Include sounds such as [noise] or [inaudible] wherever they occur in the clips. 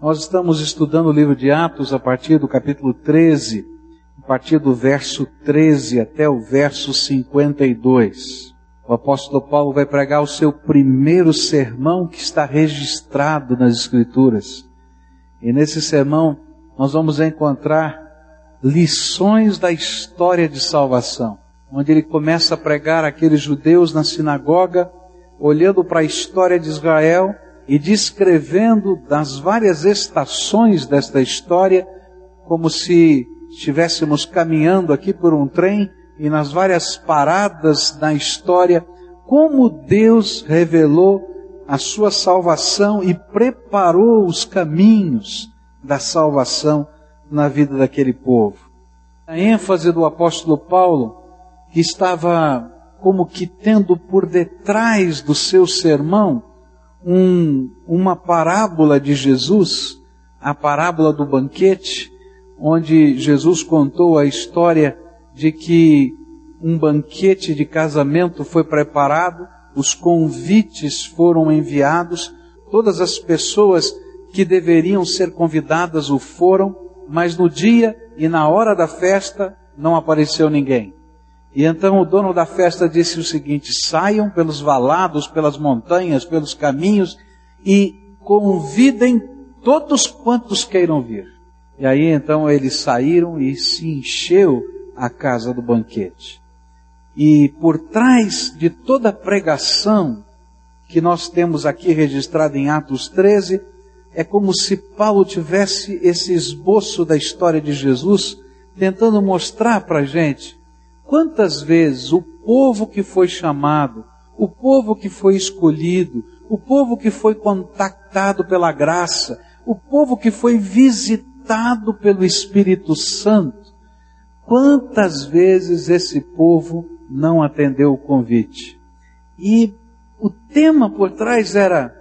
Nós estamos estudando o livro de Atos a partir do capítulo 13, a partir do verso 13 até o verso 52. O apóstolo Paulo vai pregar o seu primeiro sermão que está registrado nas Escrituras. E nesse sermão nós vamos encontrar lições da história de salvação, onde ele começa a pregar aqueles judeus na sinagoga, olhando para a história de Israel e descrevendo das várias estações desta história, como se estivéssemos caminhando aqui por um trem e nas várias paradas da história, como Deus revelou a sua salvação e preparou os caminhos da salvação na vida daquele povo. A ênfase do apóstolo Paulo, que estava como que tendo por detrás do seu sermão um, uma parábola de Jesus, a parábola do banquete, onde Jesus contou a história de que um banquete de casamento foi preparado, os convites foram enviados, todas as pessoas que deveriam ser convidadas o foram, mas no dia e na hora da festa não apareceu ninguém. E então o dono da festa disse o seguinte: saiam pelos valados, pelas montanhas, pelos caminhos e convidem todos quantos queiram vir. E aí então eles saíram e se encheu a casa do banquete. E por trás de toda a pregação que nós temos aqui registrada em Atos 13, é como se Paulo tivesse esse esboço da história de Jesus, tentando mostrar para a gente quantas vezes o povo que foi chamado, o povo que foi escolhido, o povo que foi contactado pela graça, o povo que foi visitado pelo Espírito Santo, quantas vezes esse povo não atendeu o convite. E o tema por trás era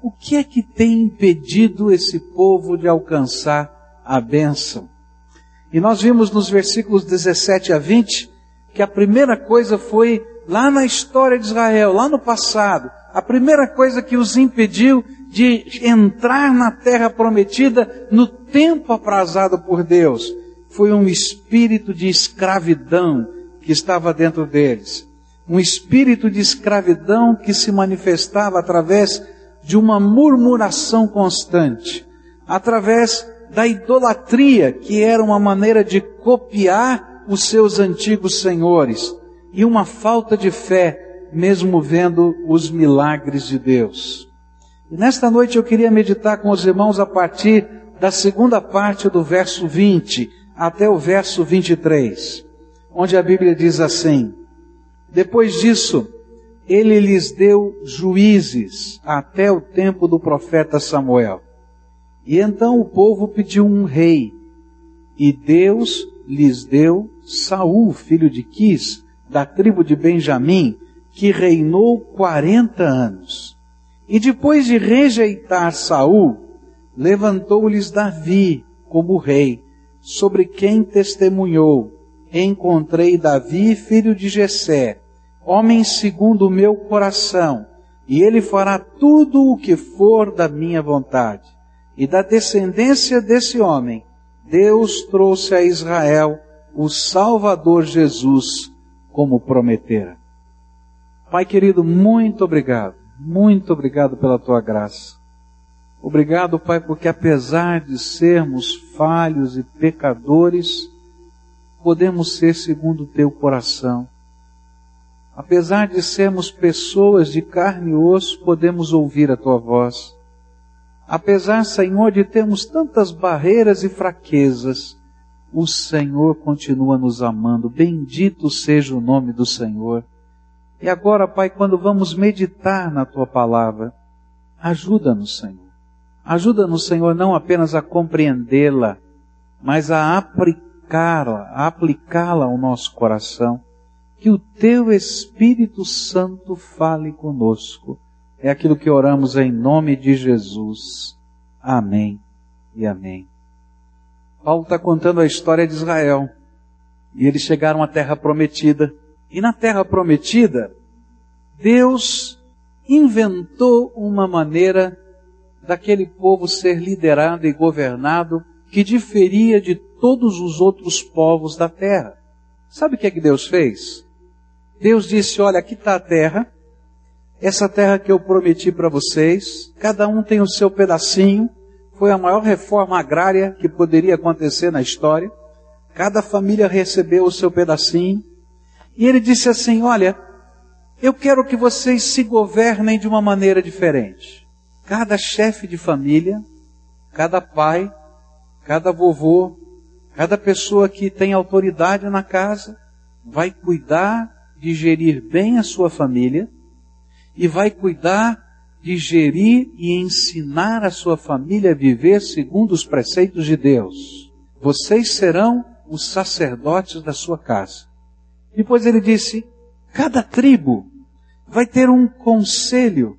o que é que tem impedido esse povo de alcançar a bênção? E nós vimos nos versículos 17 a 20 que a primeira coisa foi lá na história de Israel, lá no passado, a primeira coisa que os impediu de entrar na terra prometida no tempo aprazado por Deus foi um espírito de escravidão que estava dentro deles. Um espírito de escravidão que se manifestava através de uma murmuração constante, através da idolatria, que era uma maneira de copiar os seus antigos senhores, e uma falta de fé, mesmo vendo os milagres de Deus. E nesta noite eu queria meditar com os irmãos a partir da segunda parte do verso 20 até o verso 23, onde a Bíblia diz assim: Depois disso, ele lhes deu juízes até o tempo do profeta Samuel. E então o povo pediu um rei, e Deus lhes deu Saul, filho de Quis, da tribo de Benjamim, que reinou quarenta anos. E depois de rejeitar Saul, levantou-lhes Davi como rei, sobre quem testemunhou: Encontrei Davi, filho de Jessé, homem segundo o meu coração, e ele fará tudo o que for da minha vontade. E da descendência desse homem, Deus trouxe a Israel o Salvador Jesus, como prometera. Pai querido, muito obrigado, muito obrigado pela tua graça. Obrigado, Pai, porque apesar de sermos falhos e pecadores, podemos ser segundo o teu coração Apesar de sermos pessoas de carne e osso, podemos ouvir a tua voz. Apesar, Senhor, de termos tantas barreiras e fraquezas, o Senhor continua nos amando. Bendito seja o nome do Senhor. E agora, Pai, quando vamos meditar na tua palavra, ajuda-nos, Senhor. Ajuda-nos, Senhor, não apenas a compreendê-la, mas a aplicá-la, a aplicá-la ao nosso coração que o teu Espírito Santo fale conosco. É aquilo que oramos em nome de Jesus. Amém e amém. Paulo está contando a história de Israel. E eles chegaram à terra prometida. E na terra prometida, Deus inventou uma maneira daquele povo ser liderado e governado que diferia de todos os outros povos da terra. Sabe o que é que Deus fez? Deus disse: Olha, aqui está a terra, essa terra que eu prometi para vocês, cada um tem o seu pedacinho, foi a maior reforma agrária que poderia acontecer na história. Cada família recebeu o seu pedacinho. E ele disse assim: Olha, eu quero que vocês se governem de uma maneira diferente. Cada chefe de família, cada pai, cada vovô, cada pessoa que tem autoridade na casa, vai cuidar de gerir bem a sua família e vai cuidar de gerir e ensinar a sua família a viver segundo os preceitos de Deus. Vocês serão os sacerdotes da sua casa. Depois ele disse: cada tribo vai ter um conselho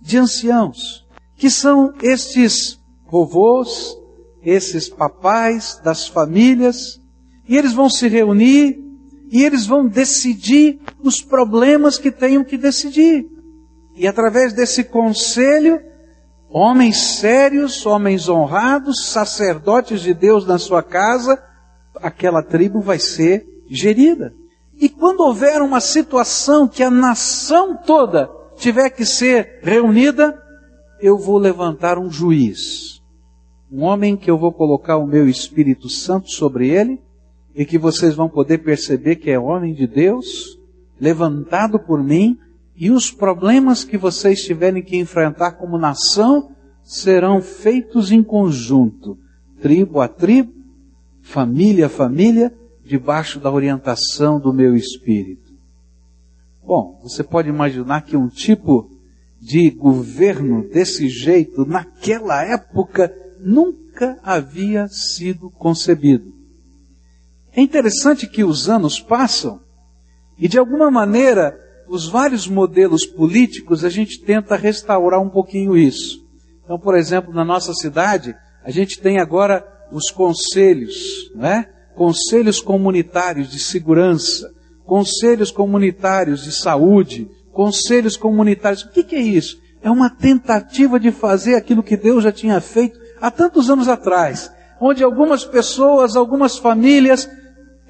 de anciãos, que são estes vovôs, esses papais das famílias, e eles vão se reunir e eles vão decidir os problemas que tenham que decidir. E através desse conselho, homens sérios, homens honrados, sacerdotes de Deus na sua casa, aquela tribo vai ser gerida. E quando houver uma situação que a nação toda tiver que ser reunida, eu vou levantar um juiz. Um homem que eu vou colocar o meu Espírito Santo sobre ele e que vocês vão poder perceber que é homem de Deus, levantado por mim e os problemas que vocês tiverem que enfrentar como nação serão feitos em conjunto, tribo a tribo, família a família, debaixo da orientação do meu espírito. Bom, você pode imaginar que um tipo de governo desse jeito, naquela época, nunca havia sido concebido. É interessante que os anos passam e de alguma maneira os vários modelos políticos, a gente tenta restaurar um pouquinho isso. Então, por exemplo, na nossa cidade, a gente tem agora os conselhos, né? Conselhos comunitários de segurança, conselhos comunitários de saúde, conselhos comunitários. O que, que é isso? É uma tentativa de fazer aquilo que Deus já tinha feito há tantos anos atrás, onde algumas pessoas, algumas famílias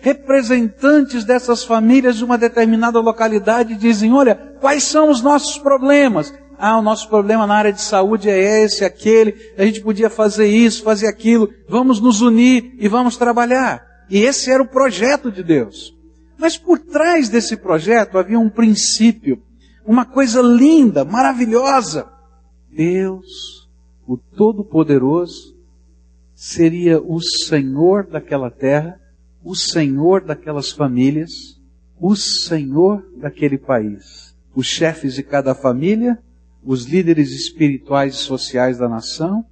representantes dessas famílias de uma determinada localidade dizem: olha, quais são os nossos problemas? Ah, o nosso problema na área de saúde é esse, aquele, a gente podia fazer isso, fazer aquilo, vamos nos unir e vamos trabalhar. E esse era o projeto de Deus. Mas por trás desse projeto havia um princípio, uma coisa linda, maravilhosa. Deus, o Todo-Poderoso, seria o Senhor daquela terra o senhor daquelas famílias, o senhor daquele país. Os chefes de cada família, os líderes espirituais e sociais da nação,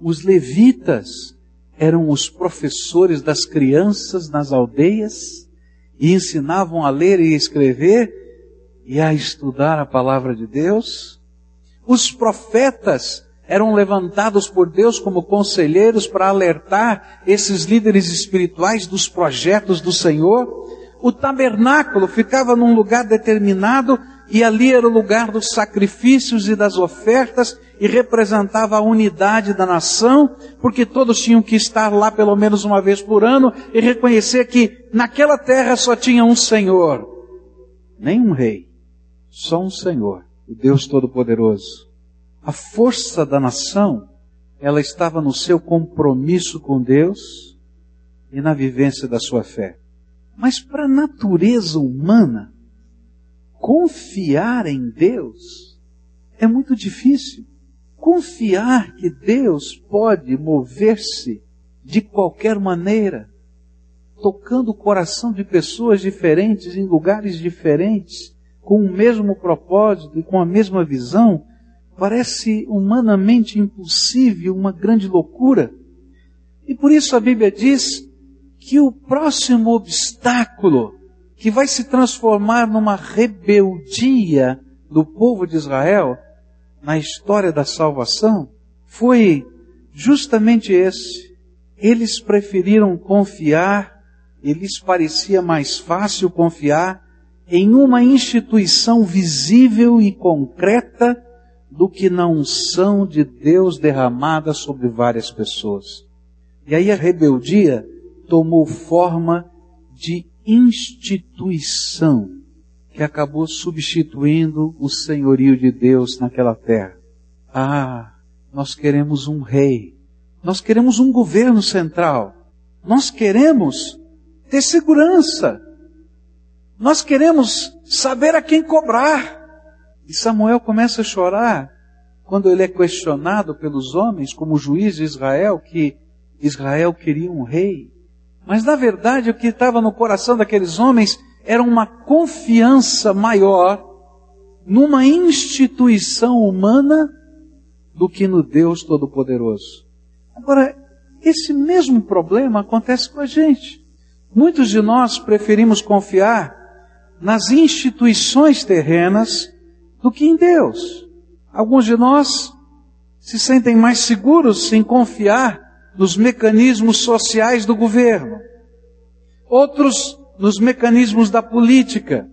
os levitas eram os professores das crianças nas aldeias e ensinavam a ler e escrever e a estudar a palavra de Deus. Os profetas eram levantados por Deus como conselheiros para alertar esses líderes espirituais dos projetos do Senhor. O tabernáculo ficava num lugar determinado e ali era o lugar dos sacrifícios e das ofertas e representava a unidade da nação, porque todos tinham que estar lá pelo menos uma vez por ano e reconhecer que naquela terra só tinha um Senhor, nem um rei, só um Senhor, o Deus Todo-Poderoso. A força da nação, ela estava no seu compromisso com Deus e na vivência da sua fé. Mas para a natureza humana, confiar em Deus é muito difícil. Confiar que Deus pode mover-se de qualquer maneira, tocando o coração de pessoas diferentes, em lugares diferentes, com o mesmo propósito e com a mesma visão, parece humanamente impossível, uma grande loucura. E por isso a Bíblia diz que o próximo obstáculo que vai se transformar numa rebeldia do povo de Israel na história da salvação foi justamente esse. Eles preferiram confiar, eles parecia mais fácil confiar em uma instituição visível e concreta do que na unção de Deus derramada sobre várias pessoas. E aí a rebeldia tomou forma de instituição que acabou substituindo o senhorio de Deus naquela terra. Ah, nós queremos um rei. Nós queremos um governo central. Nós queremos ter segurança. Nós queremos saber a quem cobrar. E Samuel começa a chorar quando ele é questionado pelos homens como juiz de Israel que Israel queria um rei. Mas na verdade o que estava no coração daqueles homens era uma confiança maior numa instituição humana do que no Deus Todo-Poderoso. Agora, esse mesmo problema acontece com a gente. Muitos de nós preferimos confiar nas instituições terrenas do que em Deus. Alguns de nós se sentem mais seguros em confiar nos mecanismos sociais do governo. Outros nos mecanismos da política.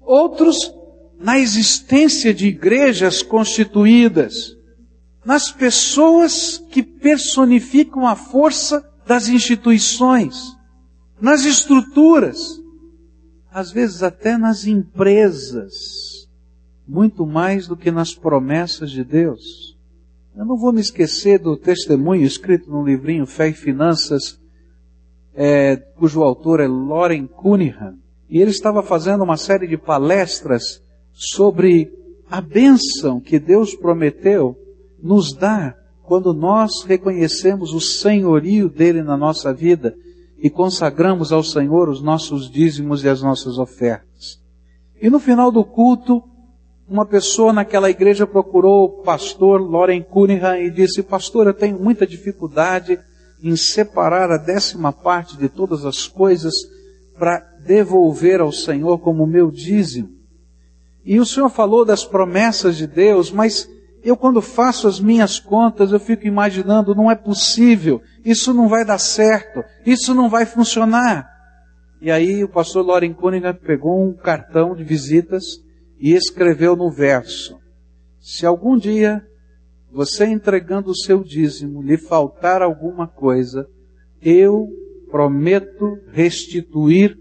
Outros na existência de igrejas constituídas. Nas pessoas que personificam a força das instituições. Nas estruturas. Às vezes até nas empresas. Muito mais do que nas promessas de Deus. Eu não vou me esquecer do testemunho escrito no livrinho Fé e Finanças, é, cujo autor é Loren Cunningham. E ele estava fazendo uma série de palestras sobre a bênção que Deus prometeu nos dar quando nós reconhecemos o senhorio dele na nossa vida e consagramos ao Senhor os nossos dízimos e as nossas ofertas. E no final do culto, uma pessoa naquela igreja procurou o pastor Loren Cunningham e disse, pastor, eu tenho muita dificuldade em separar a décima parte de todas as coisas para devolver ao Senhor como meu dízimo. E o Senhor falou das promessas de Deus, mas eu quando faço as minhas contas, eu fico imaginando, não é possível, isso não vai dar certo, isso não vai funcionar. E aí o pastor Loren Cunningham pegou um cartão de visitas e escreveu no verso: Se algum dia você entregando o seu dízimo lhe faltar alguma coisa, eu prometo restituir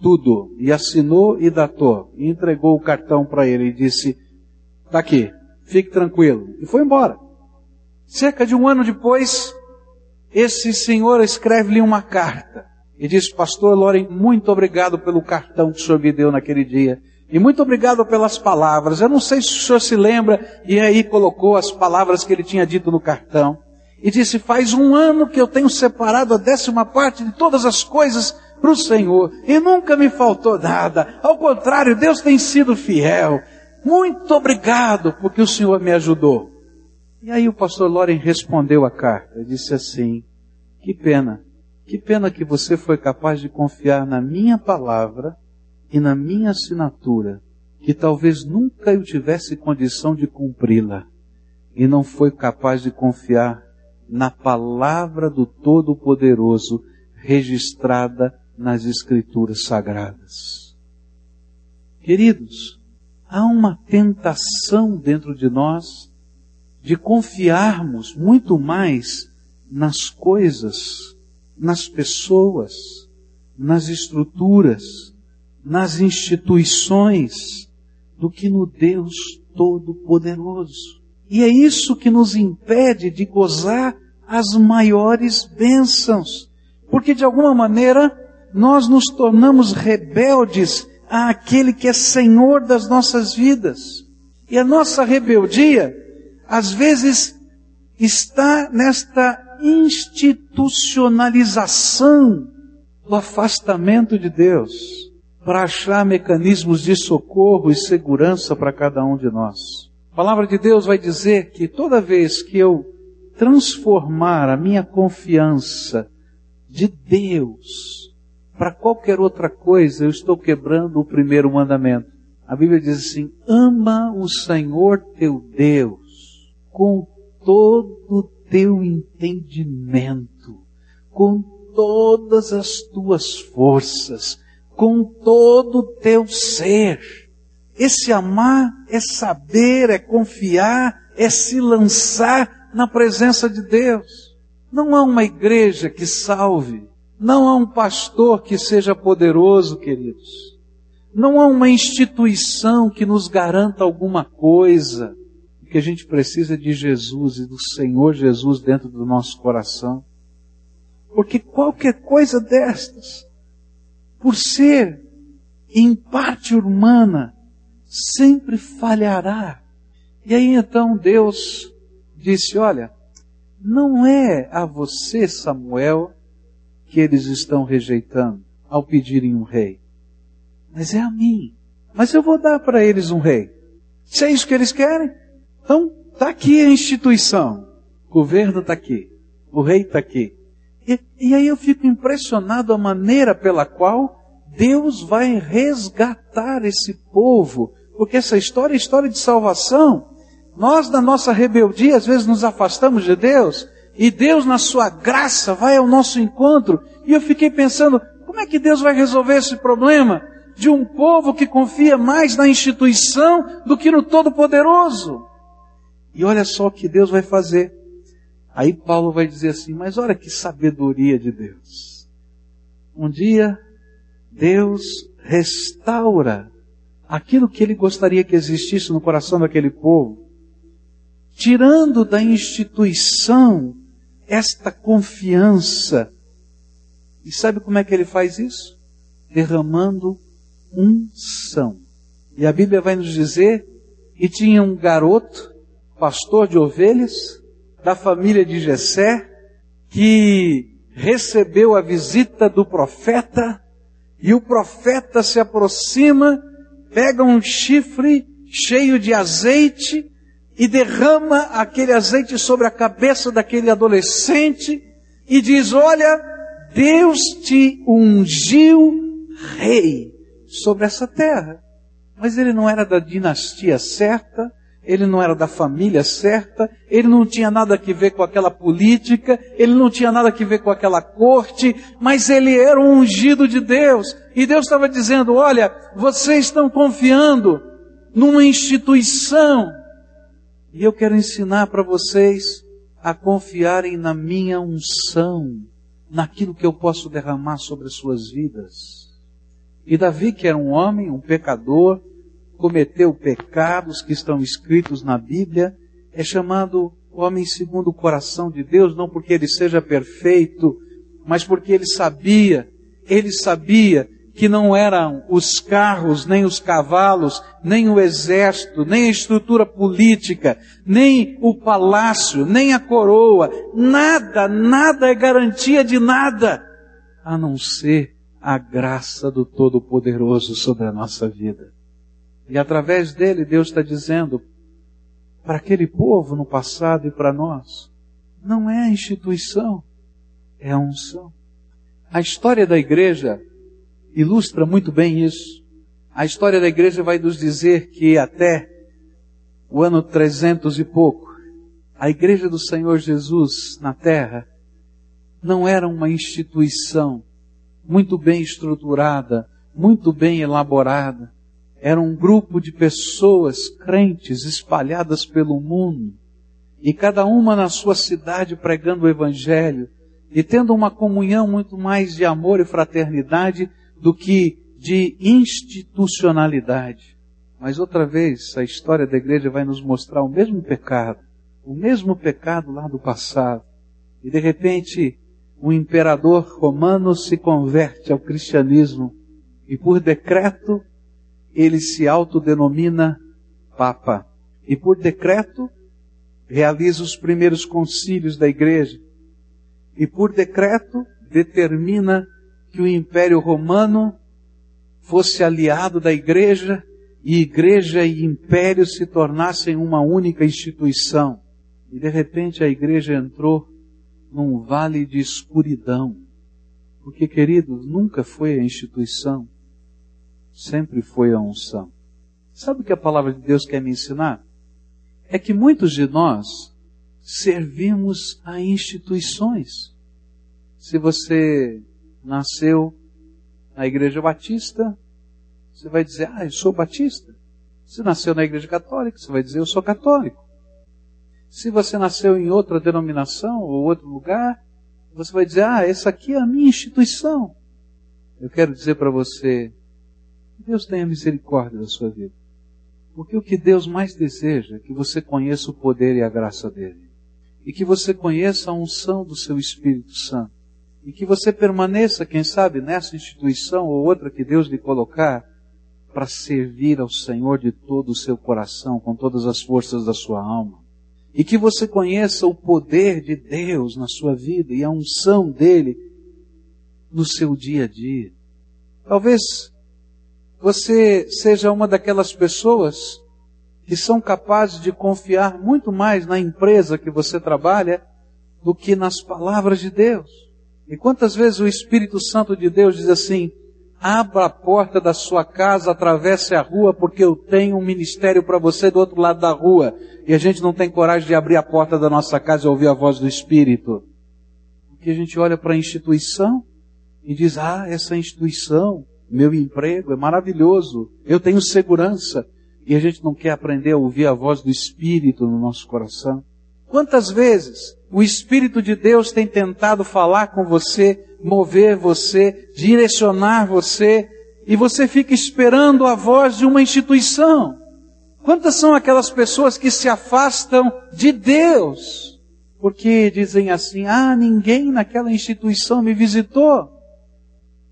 tudo. E assinou e datou. E entregou o cartão para ele e disse: Está aqui, fique tranquilo. E foi embora. Cerca de um ano depois, esse senhor escreve-lhe uma carta e diz: Pastor Loren, muito obrigado pelo cartão que o senhor me deu naquele dia. E muito obrigado pelas palavras. Eu não sei se o senhor se lembra, e aí colocou as palavras que ele tinha dito no cartão. E disse, faz um ano que eu tenho separado a décima parte de todas as coisas para o Senhor. E nunca me faltou nada. Ao contrário, Deus tem sido fiel. Muito obrigado porque o Senhor me ajudou. E aí o pastor Loren respondeu a carta. Disse assim, que pena. Que pena que você foi capaz de confiar na minha palavra e na minha assinatura, que talvez nunca eu tivesse condição de cumpri-la, e não foi capaz de confiar na palavra do Todo-Poderoso registrada nas Escrituras Sagradas. Queridos, há uma tentação dentro de nós de confiarmos muito mais nas coisas, nas pessoas, nas estruturas, nas instituições do que no Deus Todo-Poderoso. E é isso que nos impede de gozar as maiores bênçãos. Porque de alguma maneira nós nos tornamos rebeldes àquele que é Senhor das nossas vidas. E a nossa rebeldia, às vezes, está nesta institucionalização do afastamento de Deus para achar mecanismos de socorro e segurança para cada um de nós. A palavra de Deus vai dizer que toda vez que eu transformar a minha confiança de Deus para qualquer outra coisa, eu estou quebrando o primeiro mandamento. A Bíblia diz assim: ama o Senhor teu Deus com todo o teu entendimento, com todas as tuas forças com todo o teu ser. Esse amar é saber, é confiar, é se lançar na presença de Deus. Não há uma igreja que salve, não há um pastor que seja poderoso, queridos. Não há uma instituição que nos garanta alguma coisa. O que a gente precisa é de Jesus e do Senhor Jesus dentro do nosso coração. Porque qualquer coisa destas, por ser em parte humana, sempre falhará. E aí então Deus disse: Olha, não é a você, Samuel, que eles estão rejeitando ao pedirem um rei, mas é a mim. Mas eu vou dar para eles um rei. Se é isso que eles querem, então está aqui a instituição, o governo está aqui, o rei está aqui. E, e aí eu fico impressionado a maneira pela qual Deus vai resgatar esse povo, porque essa história é história de salvação. Nós, na nossa rebeldia, às vezes nos afastamos de Deus, e Deus, na sua graça, vai ao nosso encontro. E eu fiquei pensando, como é que Deus vai resolver esse problema de um povo que confia mais na instituição do que no Todo-Poderoso? E olha só o que Deus vai fazer. Aí Paulo vai dizer assim, mas olha que sabedoria de Deus. Um dia, Deus restaura aquilo que ele gostaria que existisse no coração daquele povo tirando da instituição esta confiança. E sabe como é que ele faz isso? Derramando unção. E a Bíblia vai nos dizer que tinha um garoto, pastor de ovelhas, da família de Jessé, que recebeu a visita do profeta, e o profeta se aproxima, pega um chifre cheio de azeite, e derrama aquele azeite sobre a cabeça daquele adolescente e diz: Olha, Deus te ungiu rei sobre essa terra. Mas ele não era da dinastia certa, ele não era da família certa, ele não tinha nada a ver com aquela política, ele não tinha nada a ver com aquela corte, mas ele era um ungido de Deus. E Deus estava dizendo: Olha, vocês estão confiando numa instituição e eu quero ensinar para vocês a confiarem na minha unção, naquilo que eu posso derramar sobre as suas vidas. E Davi, que era um homem, um pecador, cometeu pecados que estão escritos na Bíblia, é chamado homem segundo o coração de Deus, não porque ele seja perfeito, mas porque ele sabia, ele sabia que não eram os carros, nem os cavalos, nem o exército, nem a estrutura política, nem o palácio, nem a coroa, nada, nada é garantia de nada, a não ser a graça do Todo-Poderoso sobre a nossa vida. E através dele, Deus está dizendo para aquele povo no passado e para nós: não é a instituição, é a unção. A história da igreja ilustra muito bem isso. A história da igreja vai nos dizer que até o ano 300 e pouco, a igreja do Senhor Jesus na terra não era uma instituição muito bem estruturada, muito bem elaborada. Era um grupo de pessoas crentes espalhadas pelo mundo e cada uma na sua cidade pregando o evangelho e tendo uma comunhão muito mais de amor e fraternidade do que de institucionalidade. Mas outra vez, a história da igreja vai nos mostrar o mesmo pecado, o mesmo pecado lá do passado. E de repente, o imperador romano se converte ao cristianismo e por decreto ele se autodenomina Papa. E por decreto realiza os primeiros concílios da igreja. E por decreto determina que o Império Romano fosse aliado da igreja e igreja e império se tornassem uma única instituição. E de repente a igreja entrou num vale de escuridão. Porque, queridos, nunca foi a instituição, sempre foi a unção. Sabe o que a palavra de Deus quer me ensinar? É que muitos de nós servimos a instituições. Se você nasceu na igreja batista, você vai dizer, ah, eu sou batista. Se nasceu na igreja católica, você vai dizer, eu sou católico. Se você nasceu em outra denominação ou outro lugar, você vai dizer, ah, essa aqui é a minha instituição. Eu quero dizer para você, Deus tenha misericórdia da sua vida. Porque o que Deus mais deseja é que você conheça o poder e a graça dele. E que você conheça a unção do seu Espírito Santo. E que você permaneça, quem sabe, nessa instituição ou outra que Deus lhe colocar, para servir ao Senhor de todo o seu coração, com todas as forças da sua alma. E que você conheça o poder de Deus na sua vida e a unção dele no seu dia a dia. Talvez você seja uma daquelas pessoas que são capazes de confiar muito mais na empresa que você trabalha do que nas palavras de Deus. E quantas vezes o Espírito Santo de Deus diz assim: abra a porta da sua casa, atravesse a rua, porque eu tenho um ministério para você do outro lado da rua. E a gente não tem coragem de abrir a porta da nossa casa e ouvir a voz do Espírito. Porque a gente olha para a instituição e diz, ah, essa instituição, meu emprego é maravilhoso, eu tenho segurança. E a gente não quer aprender a ouvir a voz do Espírito no nosso coração. Quantas vezes o Espírito de Deus tem tentado falar com você, mover você, direcionar você, e você fica esperando a voz de uma instituição. Quantas são aquelas pessoas que se afastam de Deus? Porque dizem assim, ah, ninguém naquela instituição me visitou.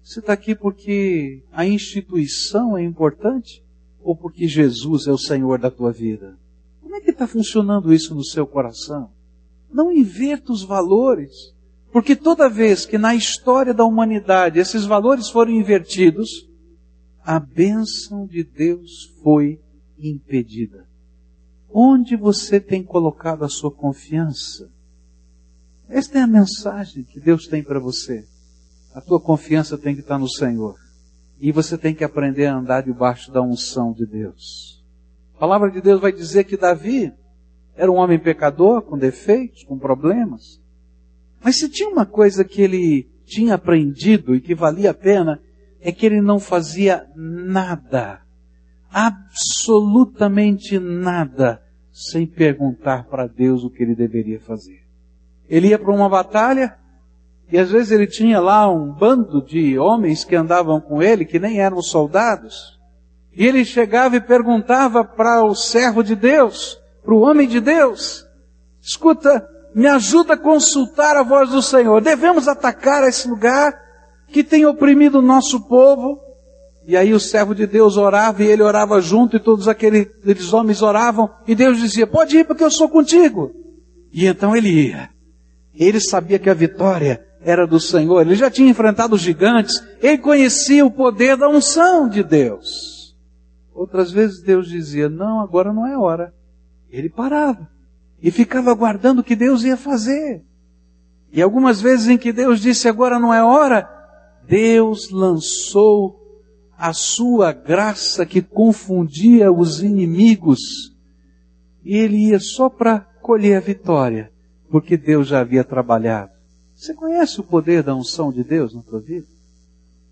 Você está aqui porque a instituição é importante? Ou porque Jesus é o Senhor da tua vida? Como é que está funcionando isso no seu coração? Não inverta os valores. Porque toda vez que na história da humanidade esses valores foram invertidos, a bênção de Deus foi impedida. Onde você tem colocado a sua confiança? Esta é a mensagem que Deus tem para você. A tua confiança tem que estar no Senhor. E você tem que aprender a andar debaixo da unção de Deus. A palavra de Deus vai dizer que Davi era um homem pecador, com defeitos, com problemas. Mas se tinha uma coisa que ele tinha aprendido e que valia a pena, é que ele não fazia nada, absolutamente nada, sem perguntar para Deus o que ele deveria fazer. Ele ia para uma batalha, e às vezes ele tinha lá um bando de homens que andavam com ele, que nem eram soldados. E ele chegava e perguntava para o servo de Deus, para o homem de Deus: escuta, me ajuda a consultar a voz do Senhor. Devemos atacar esse lugar que tem oprimido o nosso povo. E aí o servo de Deus orava e ele orava junto e todos aqueles, homens oravam e Deus dizia, pode ir porque eu sou contigo. E então ele ia. Ele sabia que a vitória era do Senhor, ele já tinha enfrentado os gigantes, ele conhecia o poder da unção de Deus. Outras vezes Deus dizia, não, agora não é hora. Ele parava e ficava aguardando o que Deus ia fazer. E algumas vezes em que Deus disse agora não é hora, Deus lançou a sua graça que confundia os inimigos. E ele ia só para colher a vitória, porque Deus já havia trabalhado. Você conhece o poder da unção de Deus na tua vida?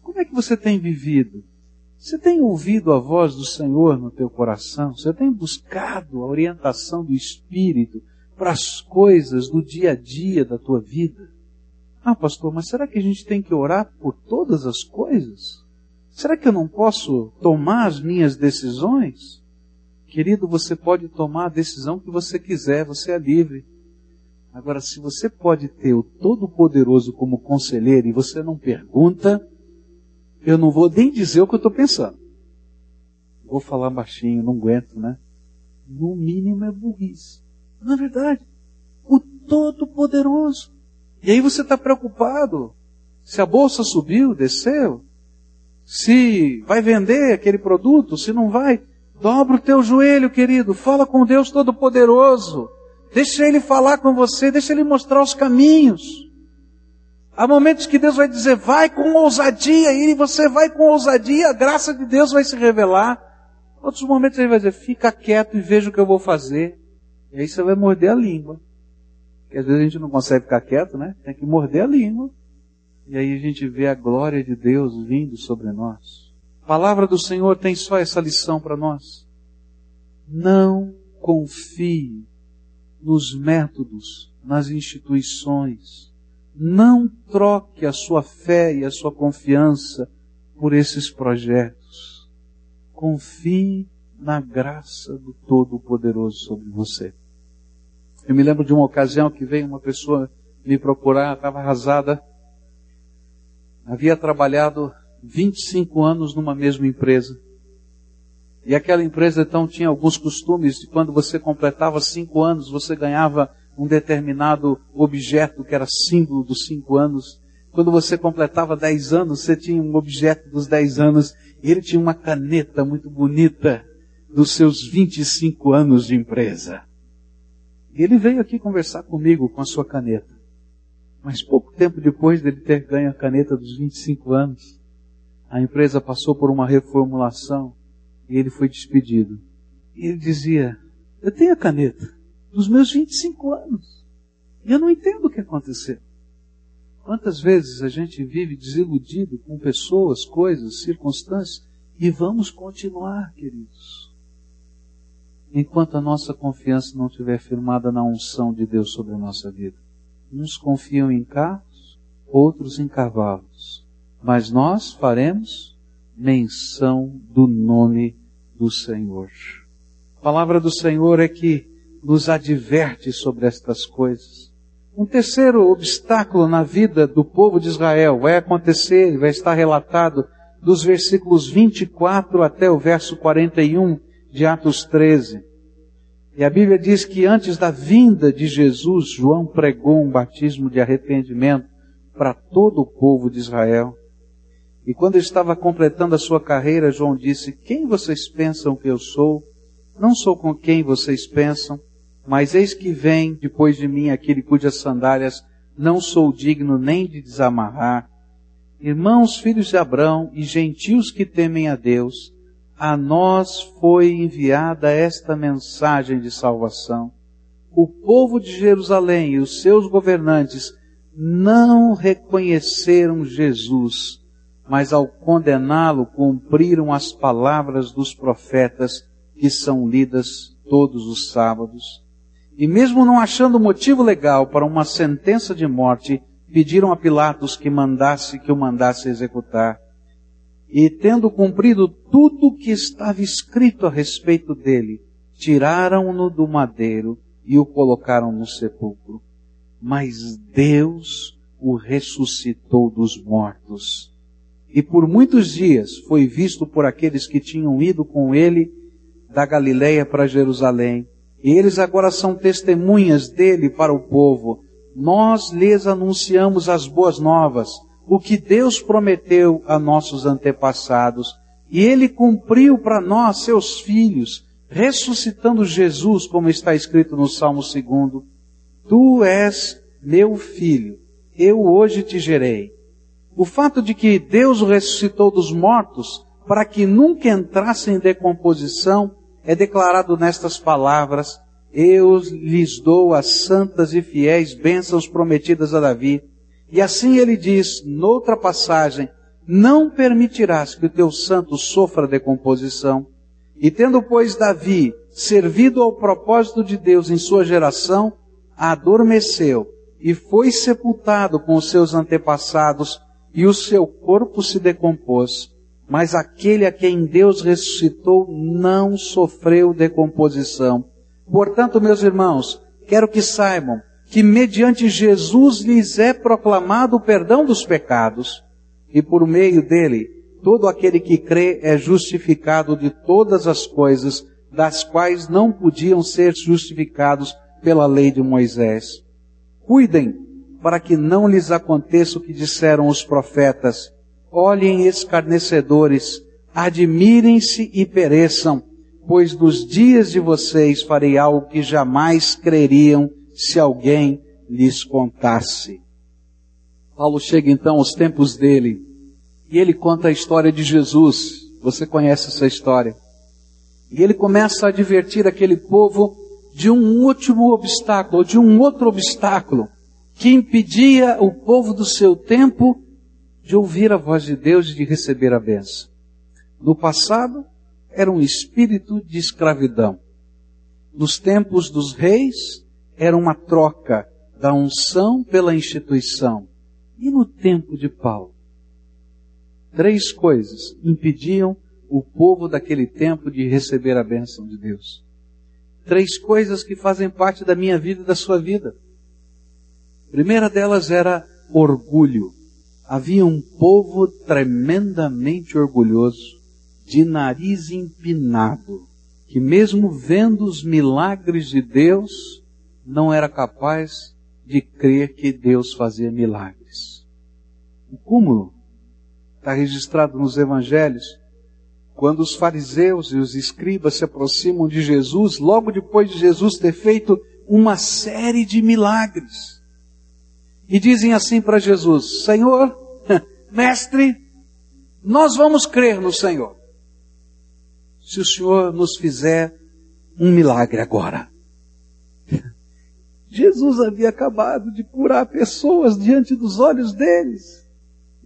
Como é que você tem vivido? Você tem ouvido a voz do Senhor no teu coração? Você tem buscado a orientação do Espírito para as coisas do dia a dia da tua vida? Ah, pastor, mas será que a gente tem que orar por todas as coisas? Será que eu não posso tomar as minhas decisões? Querido, você pode tomar a decisão que você quiser, você é livre. Agora, se você pode ter o Todo-Poderoso como conselheiro e você não pergunta, eu não vou nem dizer o que eu estou pensando. Vou falar baixinho, não aguento, né? No mínimo é burrice. Na verdade, o Todo-Poderoso. E aí você está preocupado se a bolsa subiu, desceu, se vai vender aquele produto, se não vai. Dobra o teu joelho, querido, fala com Deus Todo-Poderoso. Deixa Ele falar com você, deixa Ele mostrar os caminhos. Há momentos que Deus vai dizer, vai com ousadia, e você vai com ousadia, a graça de Deus vai se revelar. Outros momentos ele vai dizer, fica quieto e veja o que eu vou fazer. E aí você vai morder a língua. Porque às vezes a gente não consegue ficar quieto, né? Tem que morder a língua. E aí a gente vê a glória de Deus vindo sobre nós. A palavra do Senhor tem só essa lição para nós. Não confie nos métodos, nas instituições. Não troque a sua fé e a sua confiança por esses projetos. Confie na graça do Todo-Poderoso sobre você. Eu me lembro de uma ocasião que veio uma pessoa me procurar, estava arrasada, havia trabalhado 25 anos numa mesma empresa. E aquela empresa então tinha alguns costumes de quando você completava cinco anos, você ganhava um determinado objeto que era símbolo dos cinco anos. Quando você completava dez anos, você tinha um objeto dos dez anos. E ele tinha uma caneta muito bonita dos seus 25 anos de empresa. E ele veio aqui conversar comigo com a sua caneta. Mas pouco tempo depois dele ter ganho a caneta dos 25 anos, a empresa passou por uma reformulação e ele foi despedido. E ele dizia: Eu tenho a caneta dos meus 25 anos. E eu não entendo o que aconteceu. Quantas vezes a gente vive desiludido com pessoas, coisas, circunstâncias, e vamos continuar, queridos. Enquanto a nossa confiança não estiver firmada na unção de Deus sobre a nossa vida. Uns confiam em carros, outros em cavalos. Mas nós faremos menção do nome do Senhor. A palavra do Senhor é que nos adverte sobre estas coisas. Um terceiro obstáculo na vida do povo de Israel vai acontecer, vai estar relatado dos versículos 24 até o verso 41 de Atos 13. E a Bíblia diz que antes da vinda de Jesus, João pregou um batismo de arrependimento para todo o povo de Israel. E quando estava completando a sua carreira, João disse: Quem vocês pensam que eu sou? Não sou com quem vocês pensam, mas eis que vem depois de mim aquele cujas sandálias não sou digno nem de desamarrar. Irmãos, filhos de Abraão e gentios que temem a Deus, a nós foi enviada esta mensagem de salvação. O povo de Jerusalém e os seus governantes não reconheceram Jesus mas ao condená-lo cumpriram as palavras dos profetas que são lidas todos os sábados. E mesmo não achando motivo legal para uma sentença de morte, pediram a Pilatos que mandasse que o mandasse executar. E tendo cumprido tudo o que estava escrito a respeito dele, tiraram-no do madeiro e o colocaram no sepulcro. Mas Deus o ressuscitou dos mortos e por muitos dias foi visto por aqueles que tinham ido com ele da Galiléia para Jerusalém. E eles agora são testemunhas dele para o povo. Nós lhes anunciamos as boas novas, o que Deus prometeu a nossos antepassados. E ele cumpriu para nós, seus filhos, ressuscitando Jesus, como está escrito no Salmo 2. Tu és meu filho, eu hoje te gerei. O fato de que Deus o ressuscitou dos mortos para que nunca entrasse em decomposição é declarado nestas palavras: Eu lhes dou as santas e fiéis bênçãos prometidas a Davi. E assim ele diz, noutra passagem, não permitirás que o teu santo sofra decomposição. E tendo, pois, Davi servido ao propósito de Deus em sua geração, adormeceu e foi sepultado com os seus antepassados e o seu corpo se decompôs, mas aquele a quem Deus ressuscitou não sofreu decomposição. Portanto, meus irmãos, quero que saibam que mediante Jesus lhes é proclamado o perdão dos pecados, e por meio dele, todo aquele que crê é justificado de todas as coisas das quais não podiam ser justificados pela lei de Moisés. Cuidem para que não lhes aconteça o que disseram os profetas. Olhem escarnecedores, admirem-se e pereçam, pois nos dias de vocês farei algo que jamais creriam se alguém lhes contasse. Paulo chega então aos tempos dele e ele conta a história de Jesus. Você conhece essa história. E ele começa a advertir aquele povo de um último obstáculo, de um outro obstáculo que impedia o povo do seu tempo de ouvir a voz de Deus e de receber a benção. No passado, era um espírito de escravidão. Nos tempos dos reis, era uma troca da unção pela instituição. E no tempo de Paulo? Três coisas impediam o povo daquele tempo de receber a bênção de Deus. Três coisas que fazem parte da minha vida e da sua vida. Primeira delas era orgulho. Havia um povo tremendamente orgulhoso, de nariz empinado, que mesmo vendo os milagres de Deus, não era capaz de crer que Deus fazia milagres. O cúmulo está registrado nos evangelhos, quando os fariseus e os escribas se aproximam de Jesus, logo depois de Jesus ter feito uma série de milagres. E dizem assim para Jesus: Senhor, [laughs] mestre, nós vamos crer no Senhor. Se o Senhor nos fizer um milagre agora. [laughs] Jesus havia acabado de curar pessoas diante dos olhos deles.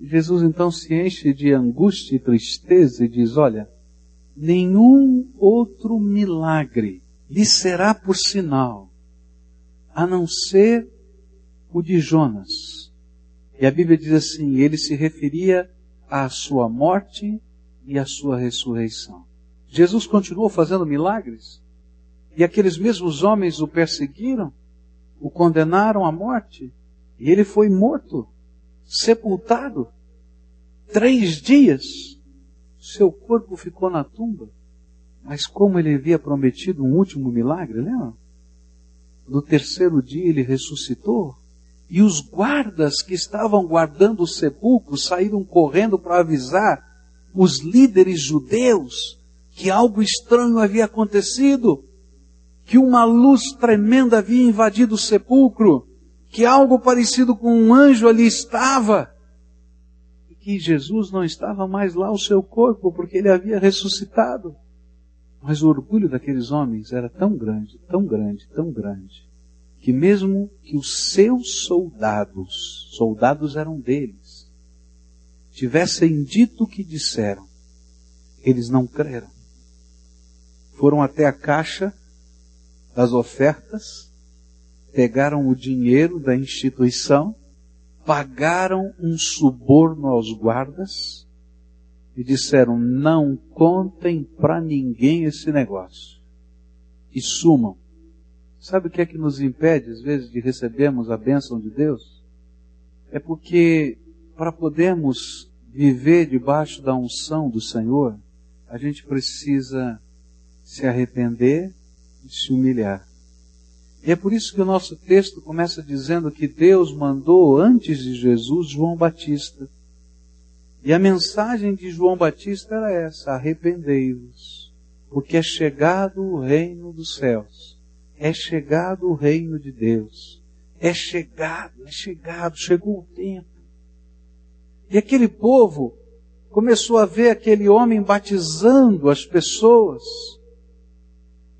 Jesus então se enche de angústia e tristeza e diz: Olha, nenhum outro milagre lhe será por sinal, a não ser o de Jonas. E a Bíblia diz assim: ele se referia à sua morte e à sua ressurreição. Jesus continuou fazendo milagres, e aqueles mesmos homens o perseguiram o condenaram à morte e ele foi morto, sepultado. Três dias, seu corpo ficou na tumba. Mas como ele havia prometido um último milagre, lembra? No terceiro dia ele ressuscitou. E os guardas que estavam guardando o sepulcro saíram correndo para avisar os líderes judeus que algo estranho havia acontecido que uma luz tremenda havia invadido o sepulcro, que algo parecido com um anjo ali estava, e que Jesus não estava mais lá o seu corpo, porque ele havia ressuscitado. Mas o orgulho daqueles homens era tão grande, tão grande, tão grande, que mesmo que os seus soldados, soldados eram deles, tivessem dito o que disseram, eles não creram. Foram até a caixa das ofertas, pegaram o dinheiro da instituição, pagaram um suborno aos guardas e disseram: não contem para ninguém esse negócio. E sumam. Sabe o que é que nos impede, às vezes, de recebermos a bênção de Deus? É porque, para podermos viver debaixo da unção do Senhor, a gente precisa se arrepender de se humilhar. E é por isso que o nosso texto começa dizendo que Deus mandou antes de Jesus João Batista. E a mensagem de João Batista era essa: arrependei-vos, porque é chegado o reino dos céus, é chegado o reino de Deus, é chegado, é chegado, chegou o tempo. E aquele povo começou a ver aquele homem batizando as pessoas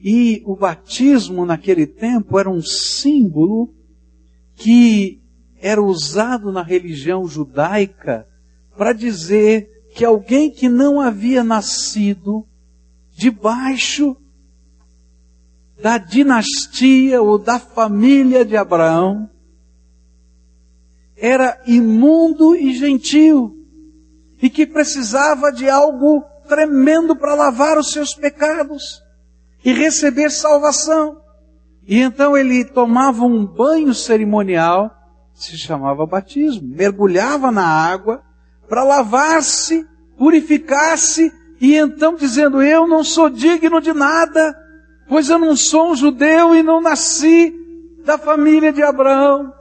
e o batismo naquele tempo era um símbolo que era usado na religião judaica para dizer que alguém que não havia nascido debaixo da dinastia ou da família de Abraão era imundo e gentil e que precisava de algo tremendo para lavar os seus pecados e receber salvação. E então ele tomava um banho cerimonial, se chamava batismo, mergulhava na água para lavar-se, purificar-se e então dizendo: Eu não sou digno de nada, pois eu não sou um judeu e não nasci da família de Abraão,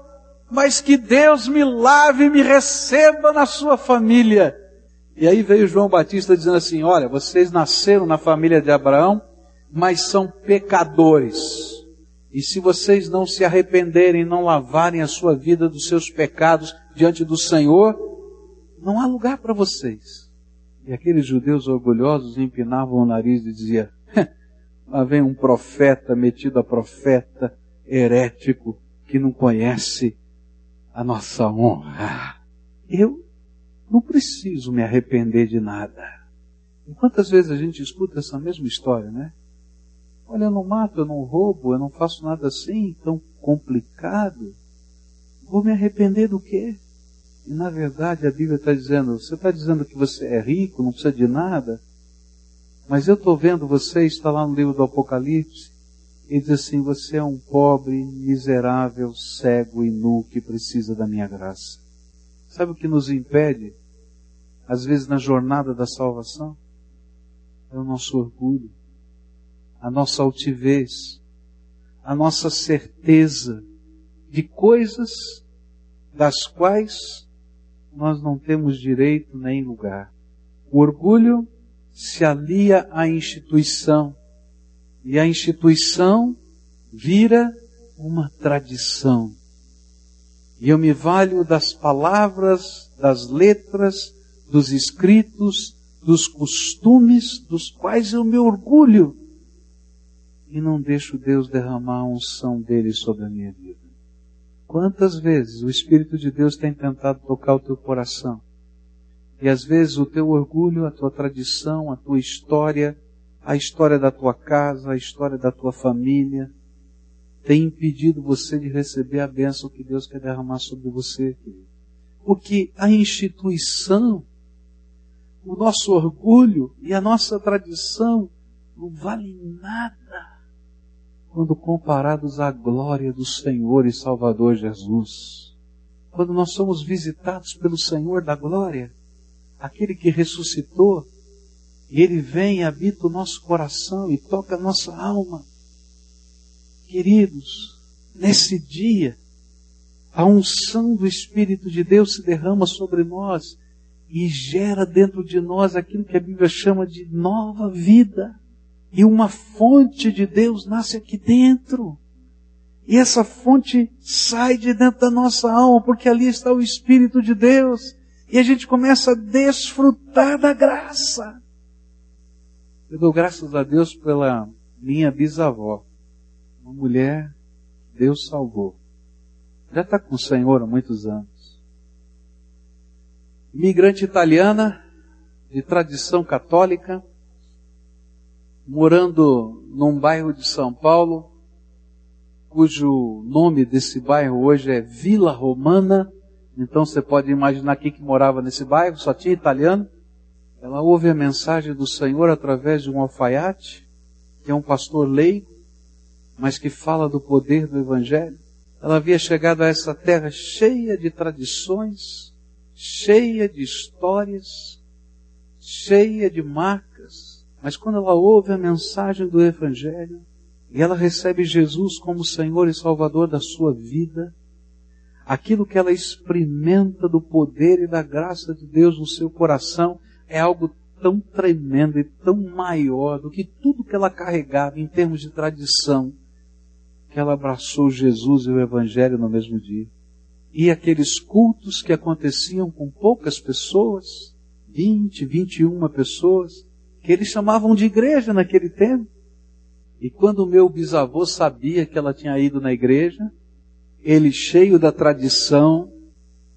mas que Deus me lave e me receba na sua família. E aí veio João Batista dizendo assim: Olha, vocês nasceram na família de Abraão, mas são pecadores. E se vocês não se arrependerem, não lavarem a sua vida dos seus pecados diante do Senhor, não há lugar para vocês. E aqueles judeus orgulhosos empinavam o nariz e diziam: lá vem um profeta metido a profeta herético que não conhece a nossa honra. Eu não preciso me arrepender de nada. E quantas vezes a gente escuta essa mesma história, né? Olha, eu não mato, eu não roubo, eu não faço nada assim tão complicado. Vou me arrepender do quê? E na verdade a Bíblia está dizendo, você está dizendo que você é rico, não precisa de nada, mas eu estou vendo você, está lá no livro do Apocalipse, e diz assim, você é um pobre, miserável, cego e nu que precisa da minha graça. Sabe o que nos impede, às vezes na jornada da salvação? É o nosso orgulho, a nossa altivez, a nossa certeza de coisas das quais nós não temos direito nem lugar. O orgulho se alia à instituição e a instituição vira uma tradição. E eu me valho das palavras, das letras, dos escritos, dos costumes dos quais eu me orgulho e não deixo Deus derramar a unção dele sobre a minha vida. Quantas vezes o Espírito de Deus tem tentado tocar o teu coração? E às vezes o teu orgulho, a tua tradição, a tua história, a história da tua casa, a história da tua família, tem impedido você de receber a bênção que Deus quer derramar sobre você, Porque a instituição, o nosso orgulho e a nossa tradição não vale nada quando comparados à glória do Senhor e Salvador Jesus. Quando nós somos visitados pelo Senhor da glória, aquele que ressuscitou, e ele vem e habita o nosso coração e toca a nossa alma. Queridos, nesse dia, a unção do Espírito de Deus se derrama sobre nós e gera dentro de nós aquilo que a Bíblia chama de nova vida. E uma fonte de Deus nasce aqui dentro. E essa fonte sai de dentro da nossa alma, porque ali está o Espírito de Deus. E a gente começa a desfrutar da graça. Eu dou graças a Deus pela minha bisavó. Uma mulher que Deus salvou. Já está com o Senhor há muitos anos. Imigrante italiana, de tradição católica, morando num bairro de São Paulo, cujo nome desse bairro hoje é Vila Romana. Então você pode imaginar quem que morava nesse bairro, só tinha italiano. Ela ouve a mensagem do Senhor através de um alfaiate, que é um pastor leigo, mas que fala do poder do Evangelho. Ela havia chegado a essa terra cheia de tradições, cheia de histórias, cheia de marcas, mas quando ela ouve a mensagem do Evangelho e ela recebe Jesus como Senhor e Salvador da sua vida, aquilo que ela experimenta do poder e da graça de Deus no seu coração é algo tão tremendo e tão maior do que tudo que ela carregava em termos de tradição, que ela abraçou Jesus e o Evangelho no mesmo dia. E aqueles cultos que aconteciam com poucas pessoas, 20, 21 pessoas, que eles chamavam de igreja naquele tempo. E quando o meu bisavô sabia que ela tinha ido na igreja, ele, cheio da tradição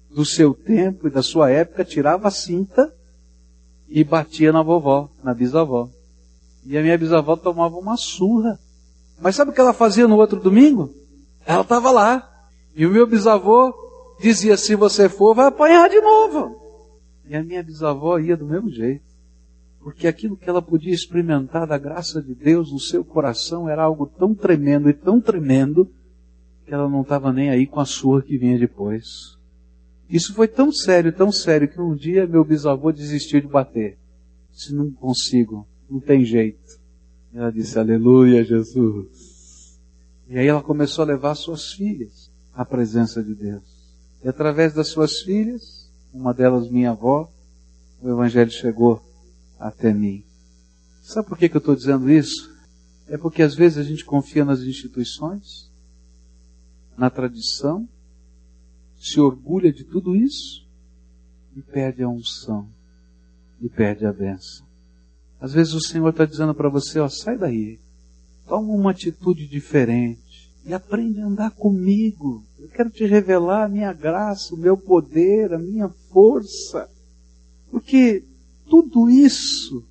do seu tempo e da sua época, tirava a cinta e batia na vovó, na bisavó. E a minha bisavó tomava uma surra. Mas sabe o que ela fazia no outro domingo? Ela estava lá. E o meu bisavô dizia: se você for, vai apanhar de novo. E a minha bisavó ia do mesmo jeito porque aquilo que ela podia experimentar da graça de Deus no seu coração era algo tão tremendo e tão tremendo ela não estava nem aí com a sua que vinha depois. Isso foi tão sério, tão sério, que um dia meu bisavô desistiu de bater. Disse, não consigo, não tem jeito. Ela disse, aleluia, Jesus. E aí ela começou a levar suas filhas à presença de Deus. E através das suas filhas, uma delas minha avó, o Evangelho chegou até mim. Sabe por que, que eu estou dizendo isso? É porque às vezes a gente confia nas instituições, na tradição, se orgulha de tudo isso e perde a unção e perde a benção. Às vezes o Senhor está dizendo para você, ó, sai daí, toma uma atitude diferente e aprende a andar comigo. Eu quero te revelar a minha graça, o meu poder, a minha força. Porque tudo isso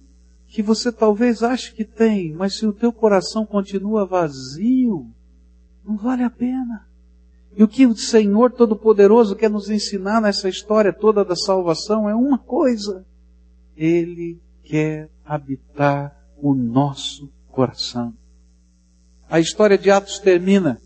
que você talvez ache que tem, mas se o teu coração continua vazio, não vale a pena. E o que o Senhor Todo-Poderoso quer nos ensinar nessa história toda da salvação é uma coisa. Ele quer habitar o nosso coração. A história de Atos termina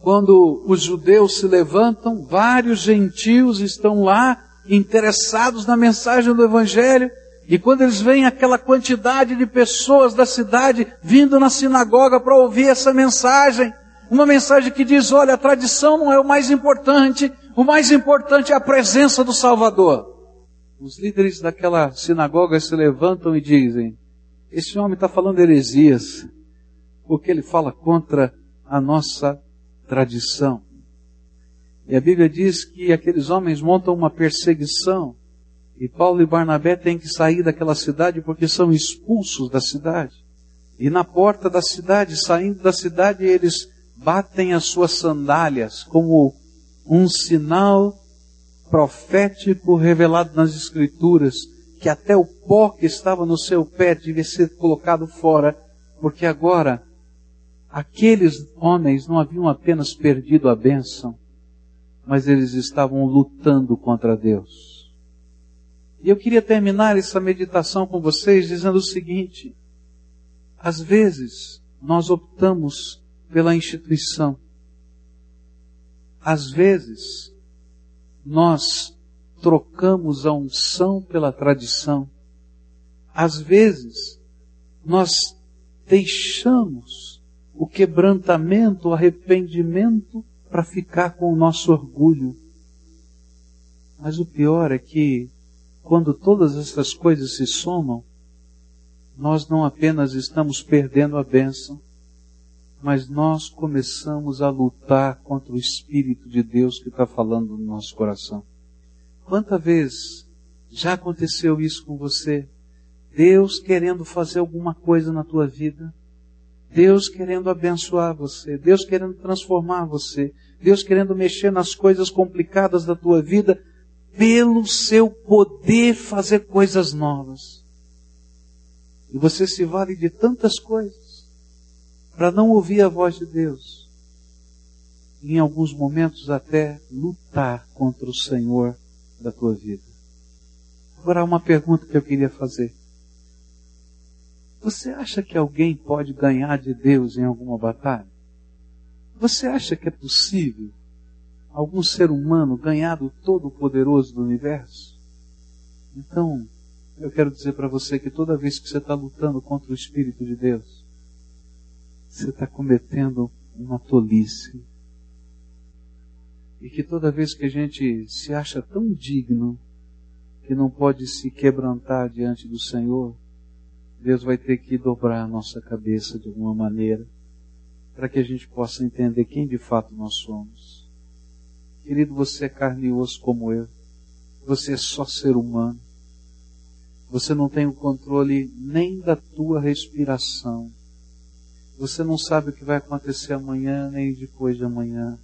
quando os judeus se levantam, vários gentios estão lá interessados na mensagem do Evangelho, e quando eles veem aquela quantidade de pessoas da cidade vindo na sinagoga para ouvir essa mensagem, uma mensagem que diz: olha, a tradição não é o mais importante, o mais importante é a presença do Salvador. Os líderes daquela sinagoga se levantam e dizem: esse homem está falando heresias, porque ele fala contra a nossa tradição. E a Bíblia diz que aqueles homens montam uma perseguição, e Paulo e Barnabé têm que sair daquela cidade porque são expulsos da cidade. E na porta da cidade, saindo da cidade, eles batem as suas sandálias como um sinal profético revelado nas Escrituras, que até o pó que estava no seu pé devia ser colocado fora, porque agora aqueles homens não haviam apenas perdido a bênção, mas eles estavam lutando contra Deus. E eu queria terminar essa meditação com vocês dizendo o seguinte: às vezes nós optamos pela instituição. Às vezes, nós trocamos a unção pela tradição. Às vezes, nós deixamos o quebrantamento, o arrependimento para ficar com o nosso orgulho. Mas o pior é que, quando todas essas coisas se somam, nós não apenas estamos perdendo a bênção, mas nós começamos a lutar contra o Espírito de Deus que está falando no nosso coração. Quantas vezes já aconteceu isso com você? Deus querendo fazer alguma coisa na tua vida, Deus querendo abençoar você, Deus querendo transformar você, Deus querendo mexer nas coisas complicadas da tua vida, pelo seu poder fazer coisas novas. E você se vale de tantas coisas para não ouvir a voz de Deus. Em alguns momentos até lutar contra o Senhor da tua vida. Agora há uma pergunta que eu queria fazer. Você acha que alguém pode ganhar de Deus em alguma batalha? Você acha que é possível algum ser humano ganhar do Todo-Poderoso do universo? Então, eu quero dizer para você que toda vez que você está lutando contra o Espírito de Deus, você está cometendo uma tolice. E que toda vez que a gente se acha tão digno que não pode se quebrantar diante do Senhor, Deus vai ter que dobrar a nossa cabeça de alguma maneira para que a gente possa entender quem de fato nós somos. Querido, você é carne e osso como eu. Você é só ser humano. Você não tem o controle nem da tua respiração. Você não sabe o que vai acontecer amanhã nem depois de amanhã.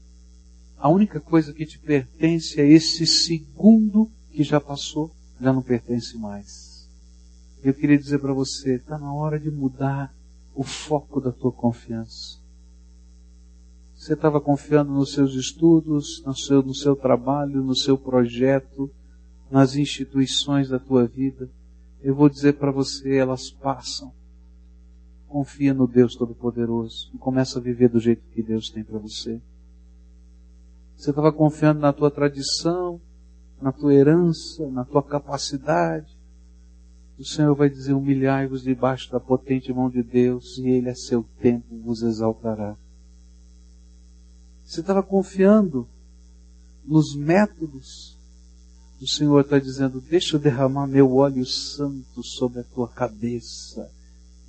A única coisa que te pertence é esse segundo que já passou, já não pertence mais. Eu queria dizer para você, está na hora de mudar o foco da tua confiança. Você estava confiando nos seus estudos, no seu, no seu trabalho, no seu projeto, nas instituições da tua vida. Eu vou dizer para você, elas passam confia no Deus Todo-Poderoso e começa a viver do jeito que Deus tem para você. Você estava confiando na tua tradição, na tua herança, na tua capacidade. O Senhor vai dizer: humilhai-vos debaixo da potente mão de Deus, e Ele a seu tempo vos exaltará. Você estava confiando nos métodos. O Senhor está dizendo: deixa eu derramar meu óleo santo sobre a tua cabeça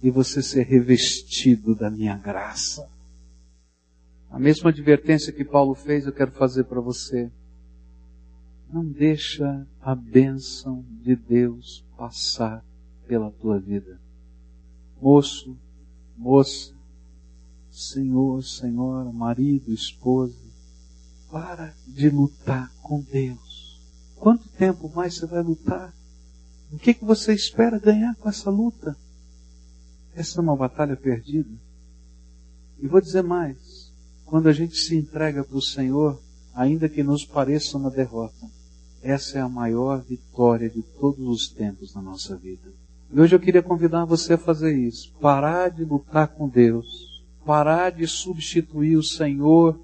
e você ser revestido da minha graça. A mesma advertência que Paulo fez, eu quero fazer para você. Não deixa a bênção de Deus passar pela tua vida. Moço, moça, senhor, senhora, marido, esposa, para de lutar com Deus. Quanto tempo mais você vai lutar? O que, que você espera ganhar com essa luta? Essa é uma batalha perdida. E vou dizer mais: quando a gente se entrega para o Senhor, ainda que nos pareça uma derrota, essa é a maior vitória de todos os tempos na nossa vida. E hoje eu queria convidar você a fazer isso. Parar de lutar com Deus. Parar de substituir o Senhor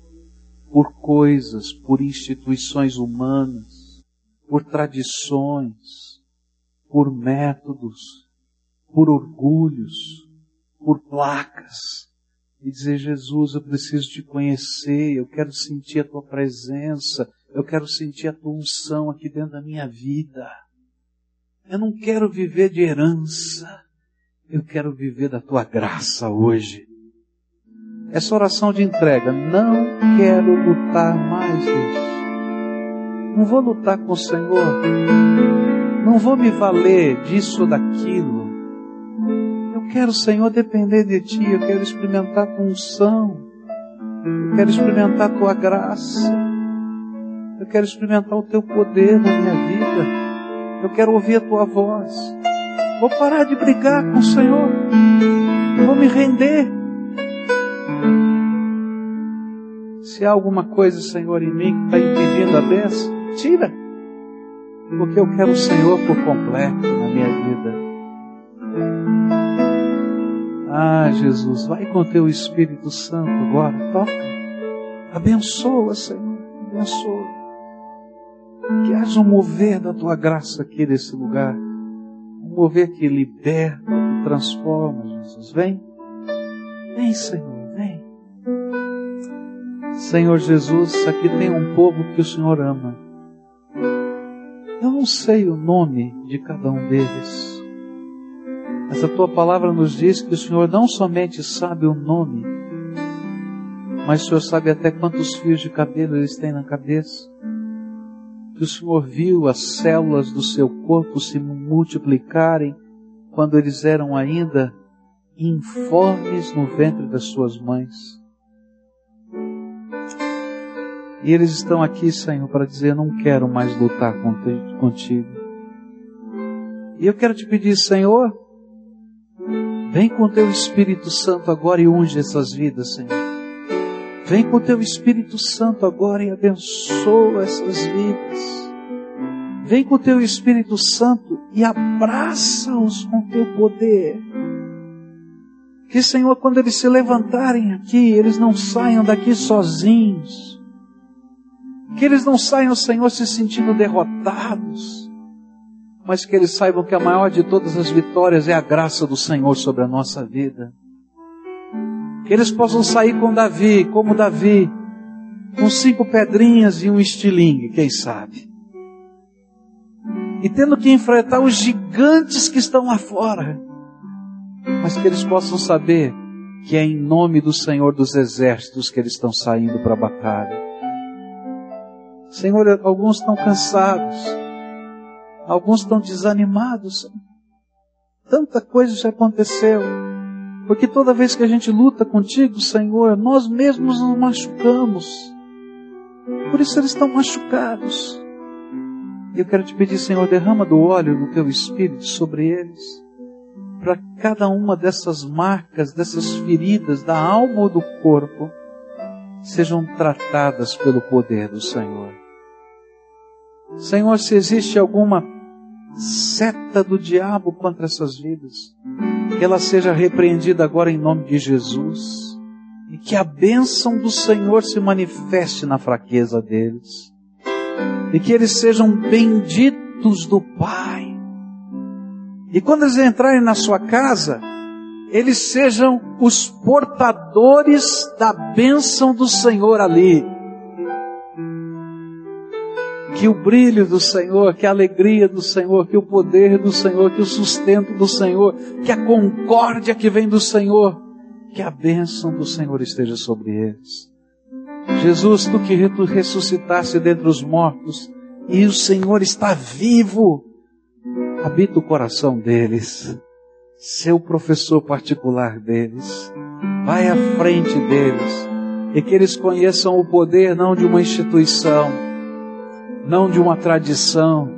por coisas, por instituições humanas, por tradições, por métodos, por orgulhos, por placas. E dizer, Jesus, eu preciso te conhecer, eu quero sentir a tua presença, eu quero sentir a tua unção aqui dentro da minha vida. Eu não quero viver de herança, eu quero viver da tua graça hoje. Essa oração de entrega, não quero lutar mais. Não vou lutar com o Senhor. Não vou me valer disso ou daquilo. Eu quero, Senhor, depender de Ti. Eu quero experimentar a Tua unção. Eu quero experimentar Tua graça. Eu quero experimentar o Teu poder na minha vida. Eu quero ouvir a Tua voz. Vou parar de brigar com o Senhor. Vou me render. Se há alguma coisa, Senhor, em mim que está impedindo a bênção, tira. Porque eu quero o Senhor por completo na minha vida. Ah, Jesus, vai com teu Espírito Santo agora, toca. Abençoa, Senhor, abençoa. Que haja um mover da tua graça aqui nesse lugar. Um mover que liberta, que transforma, Jesus. Vem. Vem, Senhor, vem. Senhor Jesus, aqui tem um povo que o Senhor ama. Eu não sei o nome de cada um deles. Mas a tua palavra nos diz que o Senhor não somente sabe o nome, mas o Senhor sabe até quantos fios de cabelo eles têm na cabeça. Que o Senhor viu as células do seu corpo se multiplicarem quando eles eram ainda informes no ventre das suas mães. E eles estão aqui, Senhor, para dizer: não quero mais lutar contigo. E eu quero te pedir, Senhor, vem com teu Espírito Santo agora e unge essas vidas, Senhor. Vem com teu Espírito Santo agora e abençoa essas vidas. Vem com teu Espírito Santo e abraça-os com teu poder. Que, Senhor, quando eles se levantarem aqui, eles não saiam daqui sozinhos que eles não saiam, Senhor, se sentindo derrotados, mas que eles saibam que a maior de todas as vitórias é a graça do Senhor sobre a nossa vida. Que eles possam sair com Davi, como Davi, com cinco pedrinhas e um estilingue, quem sabe. E tendo que enfrentar os gigantes que estão lá fora, mas que eles possam saber que é em nome do Senhor dos Exércitos que eles estão saindo para a batalha Senhor, alguns estão cansados, alguns estão desanimados. Tanta coisa já aconteceu. Porque toda vez que a gente luta contigo, Senhor, nós mesmos nos machucamos. Por isso eles estão machucados. Eu quero te pedir, Senhor, derrama do óleo do teu espírito sobre eles. Para cada uma dessas marcas, dessas feridas da alma ou do corpo, sejam tratadas pelo poder do Senhor. Senhor, se existe alguma seta do diabo contra essas vidas, que ela seja repreendida agora em nome de Jesus. E que a bênção do Senhor se manifeste na fraqueza deles. E que eles sejam benditos do Pai. E quando eles entrarem na sua casa, eles sejam os portadores da bênção do Senhor ali que o brilho do Senhor, que a alegria do Senhor, que o poder do Senhor, que o sustento do Senhor, que a concórdia que vem do Senhor, que a bênção do Senhor esteja sobre eles. Jesus, tu que ressuscitaste dentre os mortos, e o Senhor está vivo, habita o coração deles, seu professor particular deles, vai à frente deles, e que eles conheçam o poder não de uma instituição, não de uma tradição,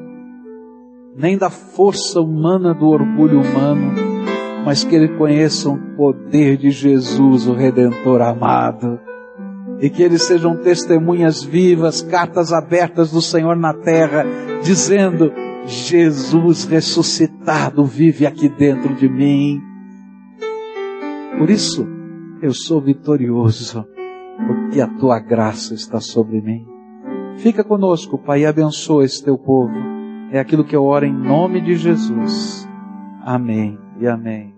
nem da força humana do orgulho humano, mas que eles conheçam o poder de Jesus, o Redentor amado, e que eles sejam testemunhas vivas, cartas abertas do Senhor na terra, dizendo: Jesus ressuscitado vive aqui dentro de mim. Por isso, eu sou vitorioso, porque a tua graça está sobre mim. Fica conosco, Pai, e abençoa esse teu povo. É aquilo que eu oro em nome de Jesus. Amém e amém.